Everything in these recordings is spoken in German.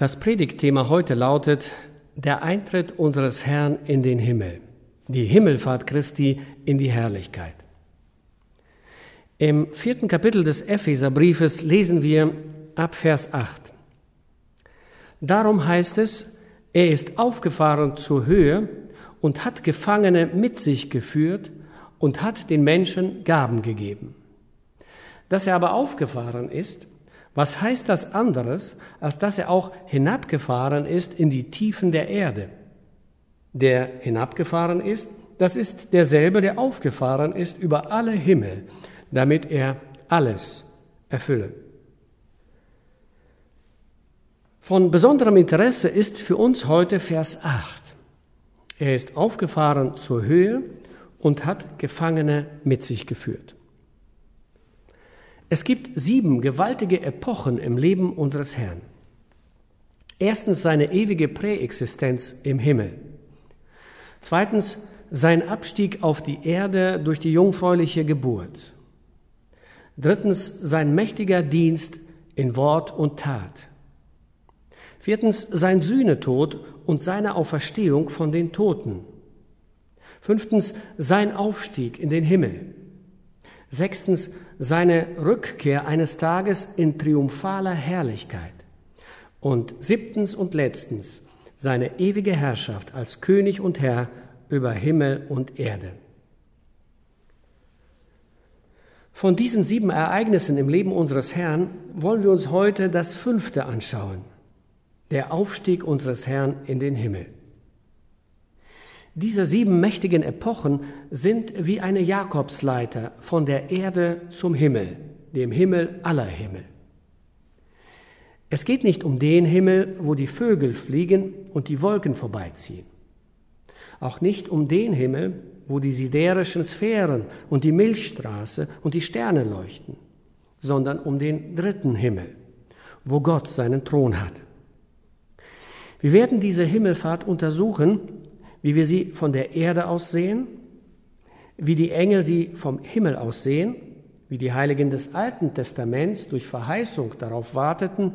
Das Predigtthema heute lautet Der Eintritt unseres Herrn in den Himmel, die Himmelfahrt Christi in die Herrlichkeit. Im vierten Kapitel des Epheserbriefes lesen wir ab Vers 8. Darum heißt es, er ist aufgefahren zur Höhe und hat Gefangene mit sich geführt und hat den Menschen Gaben gegeben. Dass er aber aufgefahren ist, was heißt das anderes, als dass er auch hinabgefahren ist in die Tiefen der Erde? Der hinabgefahren ist, das ist derselbe, der aufgefahren ist über alle Himmel, damit er alles erfülle. Von besonderem Interesse ist für uns heute Vers 8. Er ist aufgefahren zur Höhe und hat Gefangene mit sich geführt. Es gibt sieben gewaltige Epochen im Leben unseres Herrn. Erstens seine ewige Präexistenz im Himmel. Zweitens sein Abstieg auf die Erde durch die jungfräuliche Geburt. Drittens sein mächtiger Dienst in Wort und Tat. Viertens sein Sühnetod und seine Auferstehung von den Toten. Fünftens sein Aufstieg in den Himmel. Sechstens seine Rückkehr eines Tages in triumphaler Herrlichkeit. Und siebtens und letztens seine ewige Herrschaft als König und Herr über Himmel und Erde. Von diesen sieben Ereignissen im Leben unseres Herrn wollen wir uns heute das fünfte anschauen, der Aufstieg unseres Herrn in den Himmel. Diese sieben mächtigen Epochen sind wie eine Jakobsleiter von der Erde zum Himmel, dem Himmel aller Himmel. Es geht nicht um den Himmel, wo die Vögel fliegen und die Wolken vorbeiziehen. Auch nicht um den Himmel, wo die siderischen Sphären und die Milchstraße und die Sterne leuchten, sondern um den dritten Himmel, wo Gott seinen Thron hat. Wir werden diese Himmelfahrt untersuchen wie wir sie von der Erde aus sehen, wie die Engel sie vom Himmel aus sehen, wie die Heiligen des Alten Testaments durch Verheißung darauf warteten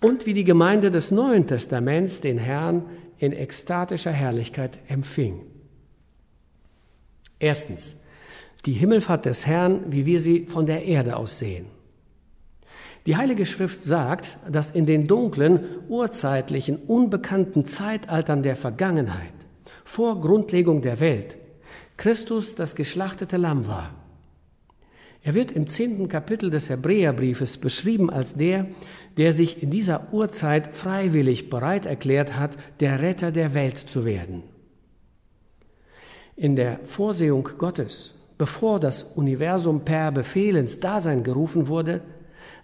und wie die Gemeinde des Neuen Testaments den Herrn in ekstatischer Herrlichkeit empfing. Erstens, die Himmelfahrt des Herrn, wie wir sie von der Erde aus sehen. Die Heilige Schrift sagt, dass in den dunklen, urzeitlichen, unbekannten Zeitaltern der Vergangenheit vor Grundlegung der Welt Christus das geschlachtete Lamm war. Er wird im zehnten Kapitel des Hebräerbriefes beschrieben als der, der sich in dieser Urzeit freiwillig bereit erklärt hat, der Retter der Welt zu werden. In der Vorsehung Gottes, bevor das Universum per Befehl ins Dasein gerufen wurde,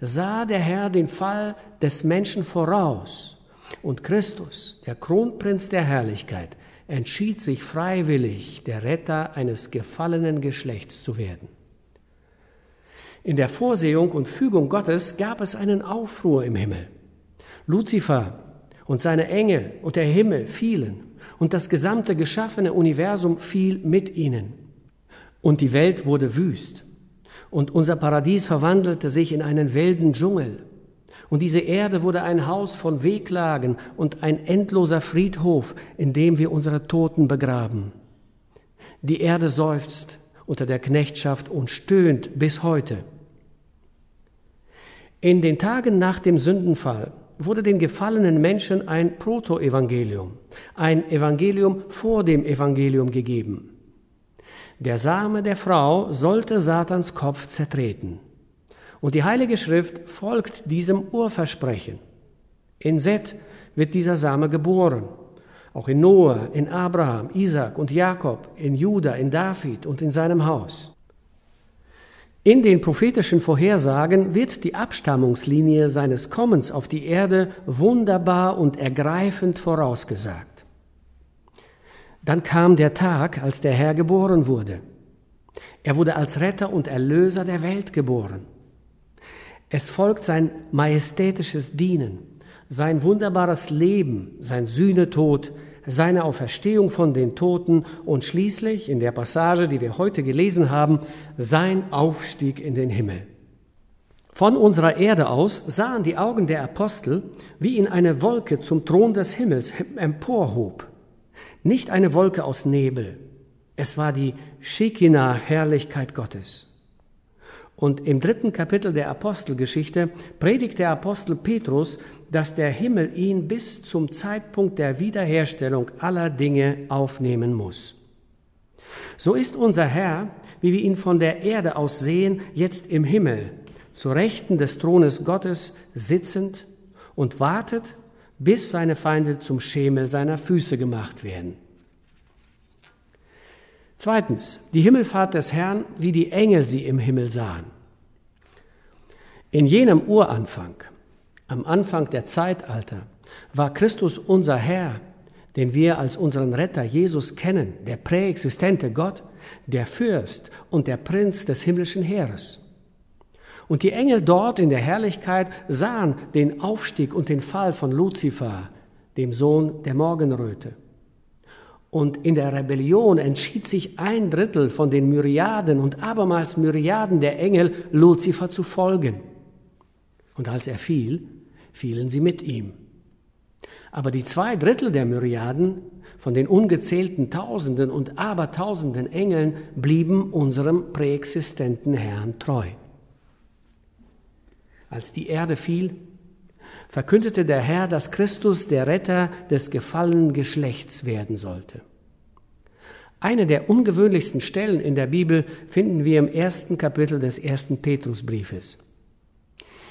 sah der Herr den Fall des Menschen voraus und Christus, der Kronprinz der Herrlichkeit, entschied sich freiwillig, der Retter eines gefallenen Geschlechts zu werden. In der Vorsehung und Fügung Gottes gab es einen Aufruhr im Himmel. Luzifer und seine Engel und der Himmel fielen und das gesamte geschaffene Universum fiel mit ihnen. Und die Welt wurde wüst und unser Paradies verwandelte sich in einen wilden Dschungel und diese Erde wurde ein Haus von Weglagen und ein endloser Friedhof, in dem wir unsere Toten begraben. Die Erde seufzt unter der Knechtschaft und stöhnt bis heute. In den Tagen nach dem Sündenfall wurde den gefallenen Menschen ein Protoevangelium, ein Evangelium vor dem Evangelium gegeben. Der Same der Frau sollte Satans Kopf zertreten. Und die Heilige Schrift folgt diesem Urversprechen. In Seth wird dieser Same geboren. Auch in Noah, in Abraham, Isaac und Jakob, in Judah, in David und in seinem Haus. In den prophetischen Vorhersagen wird die Abstammungslinie seines Kommens auf die Erde wunderbar und ergreifend vorausgesagt. Dann kam der Tag, als der Herr geboren wurde. Er wurde als Retter und Erlöser der Welt geboren. Es folgt sein majestätisches Dienen, sein wunderbares Leben, sein Sühnetod, seine Auferstehung von den Toten und schließlich in der Passage, die wir heute gelesen haben, sein Aufstieg in den Himmel. Von unserer Erde aus sahen die Augen der Apostel, wie ihn eine Wolke zum Thron des Himmels emporhob. Nicht eine Wolke aus Nebel, es war die Shekinah-Herrlichkeit Gottes. Und im dritten Kapitel der Apostelgeschichte predigt der Apostel Petrus, dass der Himmel ihn bis zum Zeitpunkt der Wiederherstellung aller Dinge aufnehmen muss. So ist unser Herr, wie wir ihn von der Erde aus sehen, jetzt im Himmel, zu Rechten des Thrones Gottes sitzend und wartet, bis seine Feinde zum Schemel seiner Füße gemacht werden. Zweitens, die Himmelfahrt des Herrn, wie die Engel sie im Himmel sahen. In jenem Uranfang, am Anfang der Zeitalter, war Christus unser Herr, den wir als unseren Retter Jesus kennen, der präexistente Gott, der Fürst und der Prinz des himmlischen Heeres. Und die Engel dort in der Herrlichkeit sahen den Aufstieg und den Fall von Luzifer, dem Sohn der Morgenröte. Und in der Rebellion entschied sich ein Drittel von den Myriaden und abermals Myriaden der Engel, Luzifer zu folgen. Und als er fiel, fielen sie mit ihm. Aber die zwei Drittel der Myriaden von den ungezählten Tausenden und Abertausenden Engeln blieben unserem präexistenten Herrn treu. Als die Erde fiel, verkündete der Herr, dass Christus der Retter des gefallenen Geschlechts werden sollte. Eine der ungewöhnlichsten Stellen in der Bibel finden wir im ersten Kapitel des ersten Petrusbriefes.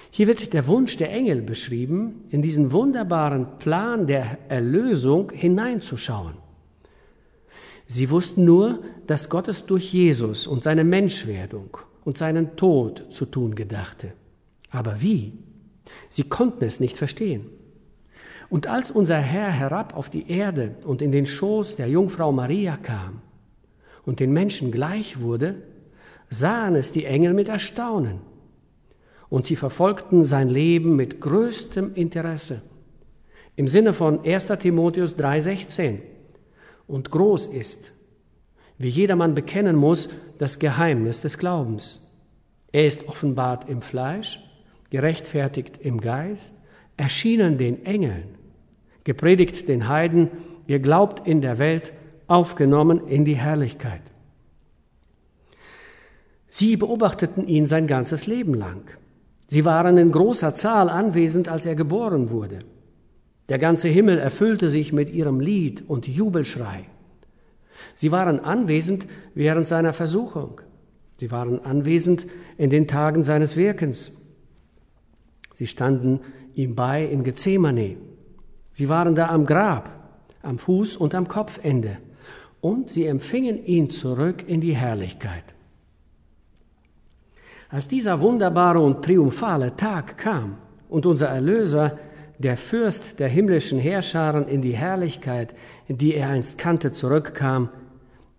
Hier wird der Wunsch der Engel beschrieben, in diesen wunderbaren Plan der Erlösung hineinzuschauen. Sie wussten nur, dass Gott es durch Jesus und seine Menschwerdung und seinen Tod zu tun gedachte. Aber wie? Sie konnten es nicht verstehen. Und als unser Herr herab auf die Erde und in den Schoß der Jungfrau Maria kam und den Menschen gleich wurde, sahen es die Engel mit Erstaunen. Und sie verfolgten sein Leben mit größtem Interesse. Im Sinne von 1 Timotheus 3:16. Und groß ist, wie jedermann bekennen muss, das Geheimnis des Glaubens. Er ist offenbart im Fleisch, gerechtfertigt im Geist, erschienen den Engeln, gepredigt den Heiden, geglaubt in der Welt, aufgenommen in die Herrlichkeit. Sie beobachteten ihn sein ganzes Leben lang. Sie waren in großer Zahl anwesend, als er geboren wurde. Der ganze Himmel erfüllte sich mit ihrem Lied und Jubelschrei. Sie waren anwesend während seiner Versuchung. Sie waren anwesend in den Tagen seines Wirkens. Sie standen ihm bei in Gethsemane. Sie waren da am Grab, am Fuß und am Kopfende. Und sie empfingen ihn zurück in die Herrlichkeit. Als dieser wunderbare und triumphale Tag kam und unser Erlöser, der Fürst der himmlischen Herrscharen, in die Herrlichkeit, die er einst kannte, zurückkam,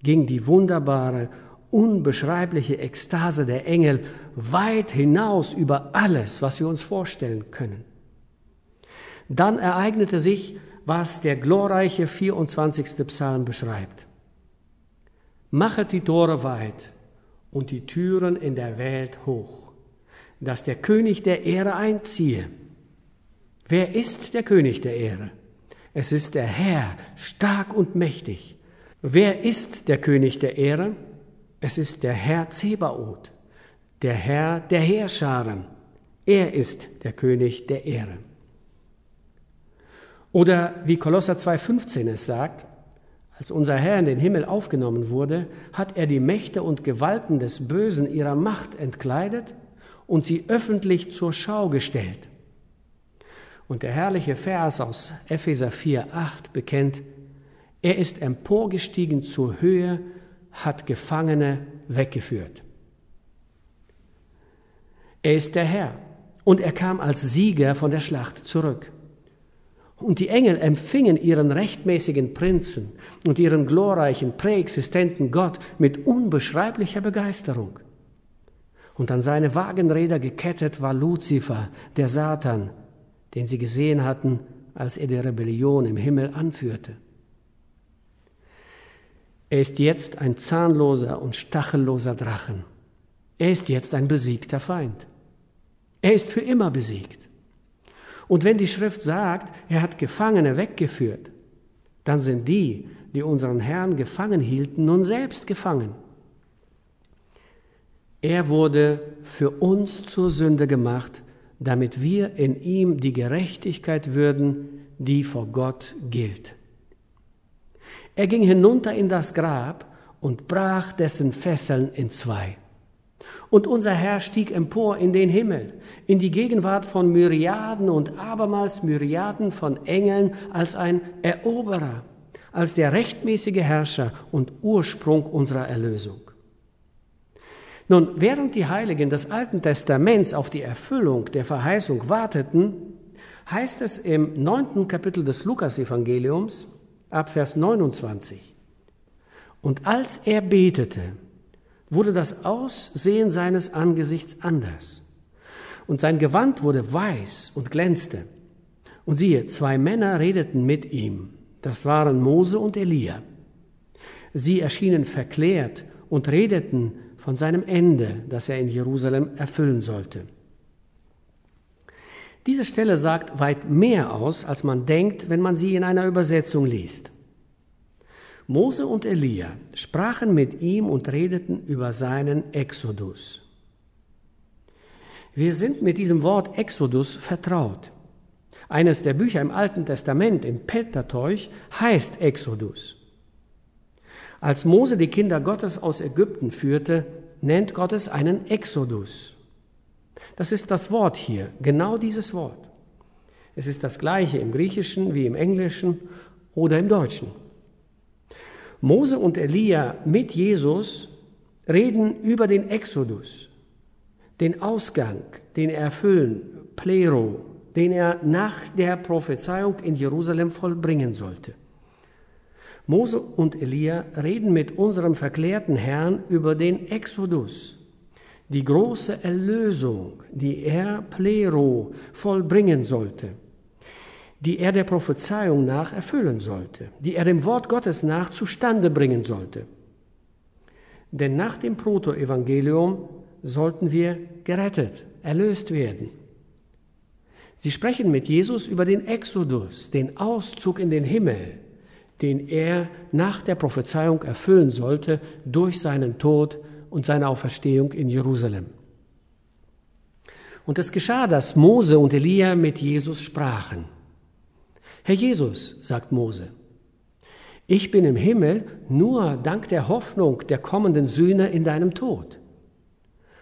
ging die wunderbare unbeschreibliche Ekstase der Engel weit hinaus über alles, was wir uns vorstellen können. Dann ereignete sich, was der glorreiche 24. Psalm beschreibt. Machet die Tore weit und die Türen in der Welt hoch, dass der König der Ehre einziehe. Wer ist der König der Ehre? Es ist der Herr, stark und mächtig. Wer ist der König der Ehre? Es ist der Herr Zebaoth, der Herr der Heerscharen. Er ist der König der Ehre. Oder wie Kolosser 2,15 es sagt, als unser Herr in den Himmel aufgenommen wurde, hat er die Mächte und Gewalten des Bösen ihrer Macht entkleidet und sie öffentlich zur Schau gestellt. Und der herrliche Vers aus Epheser 4,8 bekennt, er ist emporgestiegen zur Höhe hat Gefangene weggeführt. Er ist der Herr und er kam als Sieger von der Schlacht zurück. Und die Engel empfingen ihren rechtmäßigen Prinzen und ihren glorreichen, präexistenten Gott mit unbeschreiblicher Begeisterung. Und an seine Wagenräder gekettet war Luzifer, der Satan, den sie gesehen hatten, als er die Rebellion im Himmel anführte. Er ist jetzt ein zahnloser und stachelloser Drachen. Er ist jetzt ein besiegter Feind. Er ist für immer besiegt. Und wenn die Schrift sagt, er hat Gefangene weggeführt, dann sind die, die unseren Herrn gefangen hielten, nun selbst gefangen. Er wurde für uns zur Sünde gemacht, damit wir in ihm die Gerechtigkeit würden, die vor Gott gilt. Er ging hinunter in das Grab und brach dessen Fesseln in zwei. Und unser Herr stieg empor in den Himmel, in die Gegenwart von Myriaden und abermals Myriaden von Engeln als ein Eroberer, als der rechtmäßige Herrscher und Ursprung unserer Erlösung. Nun, während die Heiligen des Alten Testaments auf die Erfüllung der Verheißung warteten, heißt es im neunten Kapitel des Lukasevangeliums ab Vers 29. Und als er betete, wurde das Aussehen seines Angesichts anders. Und sein Gewand wurde weiß und glänzte. Und siehe, zwei Männer redeten mit ihm. Das waren Mose und Elia. Sie erschienen verklärt und redeten von seinem Ende, das er in Jerusalem erfüllen sollte. Diese Stelle sagt weit mehr aus, als man denkt, wenn man sie in einer Übersetzung liest. Mose und Elia sprachen mit ihm und redeten über seinen Exodus. Wir sind mit diesem Wort Exodus vertraut. Eines der Bücher im Alten Testament, im Pentateuch, heißt Exodus. Als Mose die Kinder Gottes aus Ägypten führte, nennt Gott es einen Exodus. Das ist das Wort hier, genau dieses Wort. Es ist das gleiche im Griechischen wie im Englischen oder im Deutschen. Mose und Elia mit Jesus reden über den Exodus, den Ausgang, den er erfüllen, Plero, den er nach der Prophezeiung in Jerusalem vollbringen sollte. Mose und Elia reden mit unserem verklärten Herrn über den Exodus, die große Erlösung, die er Plero vollbringen sollte, die er der Prophezeiung nach erfüllen sollte, die er dem Wort Gottes nach zustande bringen sollte. Denn nach dem Protoevangelium sollten wir gerettet, erlöst werden. Sie sprechen mit Jesus über den Exodus, den Auszug in den Himmel, den er nach der Prophezeiung erfüllen sollte durch seinen Tod und seine Auferstehung in Jerusalem. Und es geschah, dass Mose und Elia mit Jesus sprachen. Herr Jesus, sagt Mose, ich bin im Himmel nur dank der Hoffnung der kommenden Sühne in deinem Tod.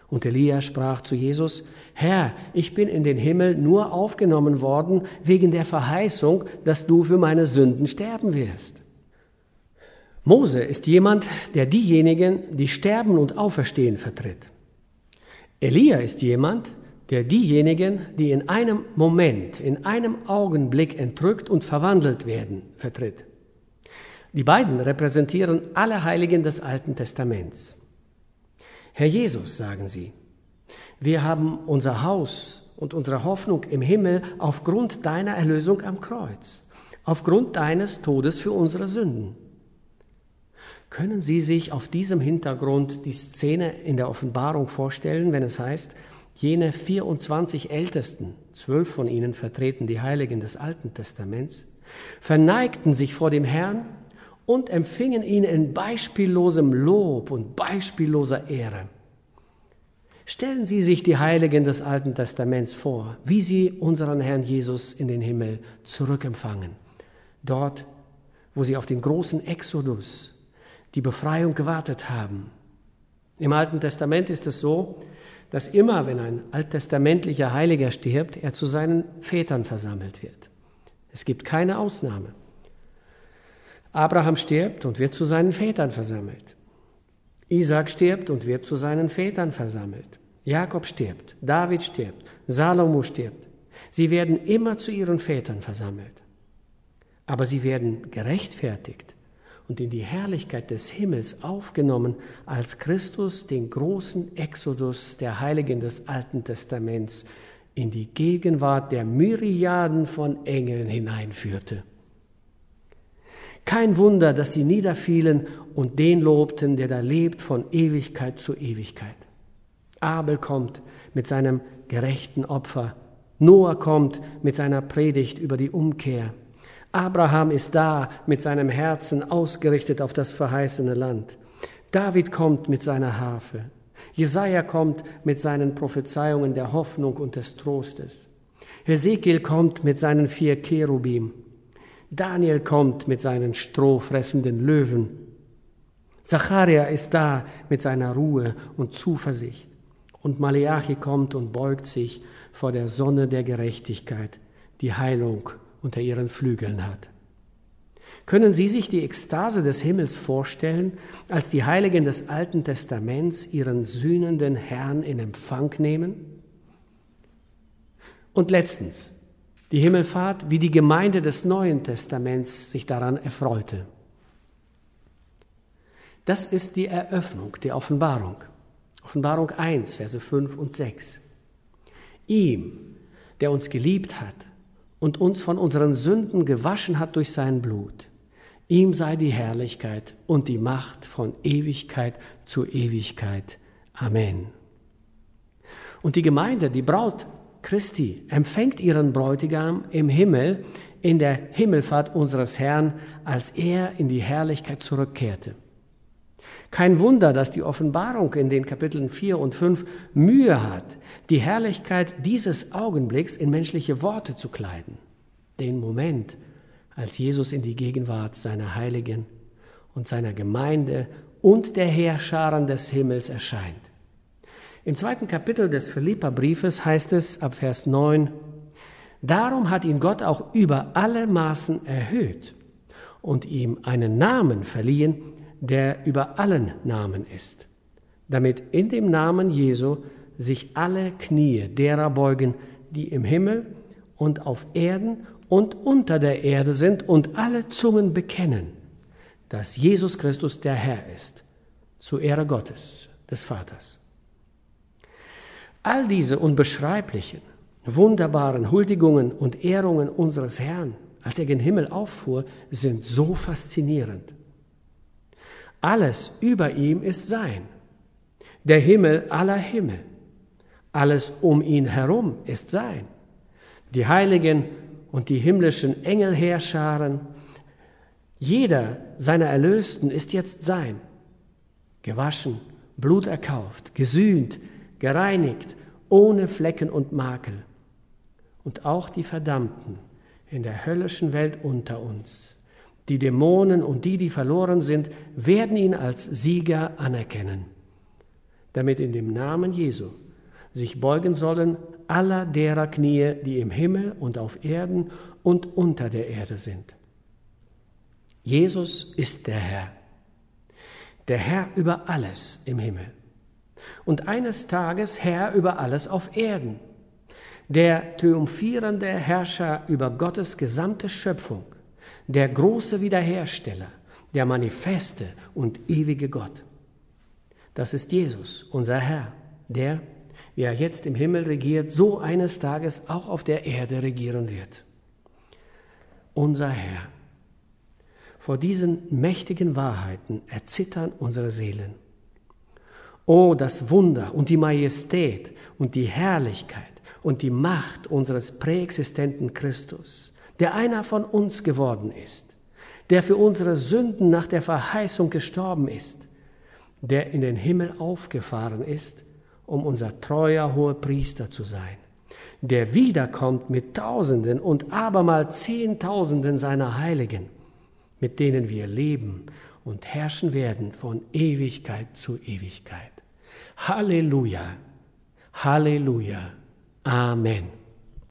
Und Elia sprach zu Jesus, Herr, ich bin in den Himmel nur aufgenommen worden wegen der Verheißung, dass du für meine Sünden sterben wirst. Mose ist jemand, der diejenigen, die sterben und auferstehen, vertritt. Elia ist jemand, der diejenigen, die in einem Moment, in einem Augenblick entrückt und verwandelt werden, vertritt. Die beiden repräsentieren alle Heiligen des Alten Testaments. Herr Jesus, sagen sie, wir haben unser Haus und unsere Hoffnung im Himmel aufgrund deiner Erlösung am Kreuz, aufgrund deines Todes für unsere Sünden. Können Sie sich auf diesem Hintergrund die Szene in der Offenbarung vorstellen, wenn es heißt, jene 24 Ältesten, zwölf von ihnen vertreten die Heiligen des Alten Testaments, verneigten sich vor dem Herrn und empfingen ihn in beispiellosem Lob und beispielloser Ehre. Stellen Sie sich die Heiligen des Alten Testaments vor, wie sie unseren Herrn Jesus in den Himmel zurückempfangen. Dort, wo sie auf den großen Exodus, die Befreiung gewartet haben. Im Alten Testament ist es so, dass immer, wenn ein alttestamentlicher Heiliger stirbt, er zu seinen Vätern versammelt wird. Es gibt keine Ausnahme. Abraham stirbt und wird zu seinen Vätern versammelt. Isaac stirbt und wird zu seinen Vätern versammelt. Jakob stirbt, David stirbt, Salomo stirbt. Sie werden immer zu ihren Vätern versammelt. Aber sie werden gerechtfertigt und in die Herrlichkeit des Himmels aufgenommen, als Christus den großen Exodus der Heiligen des Alten Testaments in die Gegenwart der Myriaden von Engeln hineinführte. Kein Wunder, dass sie niederfielen und den lobten, der da lebt von Ewigkeit zu Ewigkeit. Abel kommt mit seinem gerechten Opfer. Noah kommt mit seiner Predigt über die Umkehr. Abraham ist da mit seinem Herzen ausgerichtet auf das verheißene Land. David kommt mit seiner Harfe. Jesaja kommt mit seinen Prophezeiungen der Hoffnung und des Trostes. Hesekiel kommt mit seinen vier Cherubim. Daniel kommt mit seinen strohfressenden Löwen. Zacharia ist da mit seiner Ruhe und Zuversicht. Und Maleachi kommt und beugt sich vor der Sonne der Gerechtigkeit, die Heilung unter ihren Flügeln hat. Können Sie sich die Ekstase des Himmels vorstellen, als die Heiligen des Alten Testaments ihren sühnenden Herrn in Empfang nehmen? Und letztens, die Himmelfahrt, wie die Gemeinde des Neuen Testaments sich daran erfreute. Das ist die Eröffnung der Offenbarung. Offenbarung 1, Verse 5 und 6. Ihm, der uns geliebt hat und uns von unseren Sünden gewaschen hat durch sein Blut, ihm sei die Herrlichkeit und die Macht von Ewigkeit zu Ewigkeit. Amen. Und die Gemeinde, die Braut Christi, empfängt ihren Bräutigam im Himmel in der Himmelfahrt unseres Herrn, als er in die Herrlichkeit zurückkehrte. Kein Wunder, dass die Offenbarung in den Kapiteln 4 und 5 Mühe hat, die Herrlichkeit dieses Augenblicks in menschliche Worte zu kleiden. Den Moment, als Jesus in die Gegenwart seiner Heiligen und seiner Gemeinde und der Heerscharen des Himmels erscheint. Im zweiten Kapitel des Philipperbriefes heißt es ab Vers 9, Darum hat ihn Gott auch über alle Maßen erhöht und ihm einen Namen verliehen, der über allen Namen ist, damit in dem Namen Jesu sich alle Knie derer beugen, die im Himmel und auf Erden und unter der Erde sind und alle Zungen bekennen, dass Jesus Christus der Herr ist, zu Ehre Gottes, des Vaters. All diese unbeschreiblichen, wunderbaren Huldigungen und Ehrungen unseres Herrn, als er gen Himmel auffuhr, sind so faszinierend. Alles über ihm ist sein. Der Himmel aller Himmel. Alles um ihn herum ist sein. Die Heiligen und die himmlischen Engelheerscharen, jeder seiner Erlösten ist jetzt sein. Gewaschen, Blut erkauft, gesühnt, gereinigt, ohne Flecken und Makel. Und auch die Verdammten in der höllischen Welt unter uns die Dämonen und die, die verloren sind, werden ihn als Sieger anerkennen, damit in dem Namen Jesu sich beugen sollen aller derer Knie, die im Himmel und auf Erden und unter der Erde sind. Jesus ist der Herr, der Herr über alles im Himmel und eines Tages Herr über alles auf Erden, der triumphierende Herrscher über Gottes gesamte Schöpfung der große Wiederhersteller, der manifeste und ewige Gott. Das ist Jesus, unser Herr, der, wie er jetzt im Himmel regiert, so eines Tages auch auf der Erde regieren wird. Unser Herr. Vor diesen mächtigen Wahrheiten erzittern unsere Seelen. Oh, das Wunder und die Majestät und die Herrlichkeit und die Macht unseres präexistenten Christus, der einer von uns geworden ist, der für unsere Sünden nach der Verheißung gestorben ist, der in den Himmel aufgefahren ist, um unser treuer hoher Priester zu sein, der wiederkommt mit Tausenden und abermal Zehntausenden seiner Heiligen, mit denen wir leben und herrschen werden von Ewigkeit zu Ewigkeit. Halleluja, Halleluja, Amen.